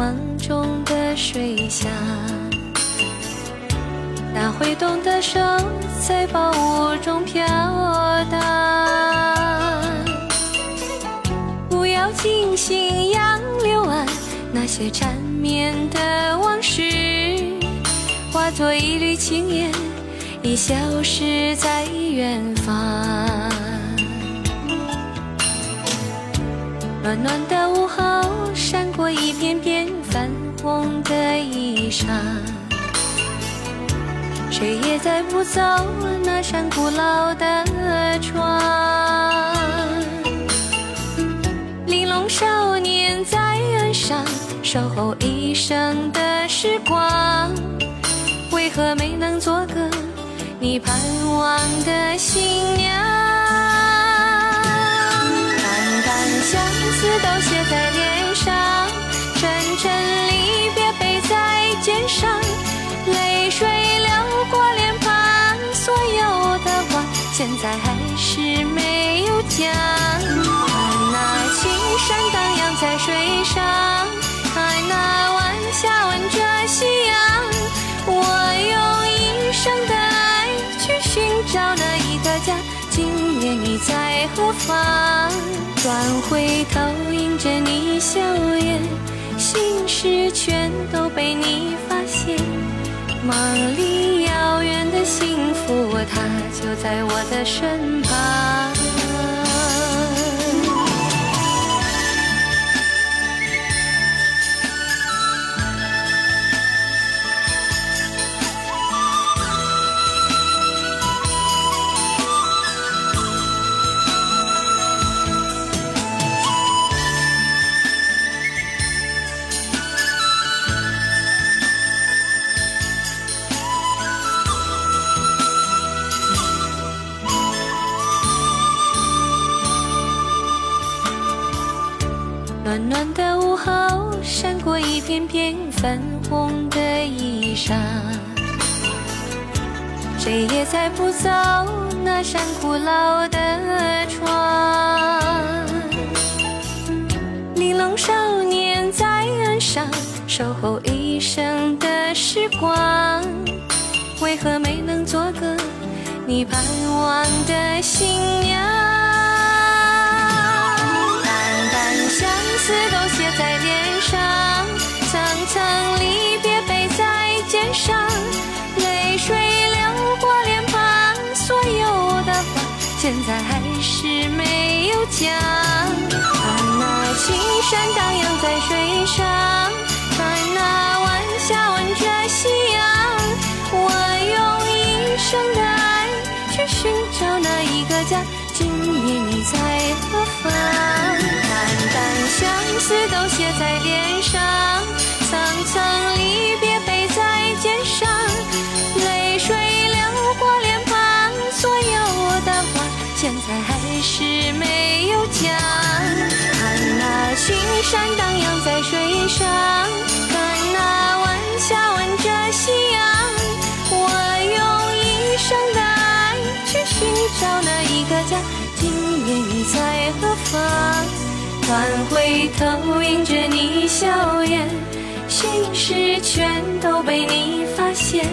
梦中的水乡，那挥动的手在薄雾中飘荡。不要惊醒杨柳岸，那些缠绵的往事，化作一缕青烟，已消失在远方。暖暖的午后，闪过一片片泛红的衣裳。谁也载不走那扇古老的窗。玲珑少年在岸上守候一生的时光，为何没能做个你盼望的新娘？都写在脸上，阵阵离别背在肩上，泪水流过脸庞，所有的话现在还是没有讲。看那青山荡漾在水上，今夜你在何方？转回头迎着你笑颜，心事全都被你发现。梦里遥远的幸福，它就在我的身旁。暖暖的午后，闪过一片片粉红的衣裳。谁也再不走那扇古老的窗。玲珑少年在岸上守候一生的时光，为何没能做个你盼望的新娘？现在还是没有讲。看那青山荡漾在水上，看那晚霞吻着夕阳，我用一生的爱去寻找那一个家。今夜你在何方？淡淡相思都写在脸上，在还是没有讲。看那青山荡漾在水上，看那晚霞吻着夕阳，我用一生的爱去寻找那一个家。今夜你在何方？转回头迎着你笑颜，心事全都被你发现。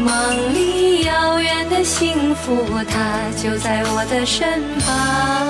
梦里遥远的幸福，它就在我的身旁。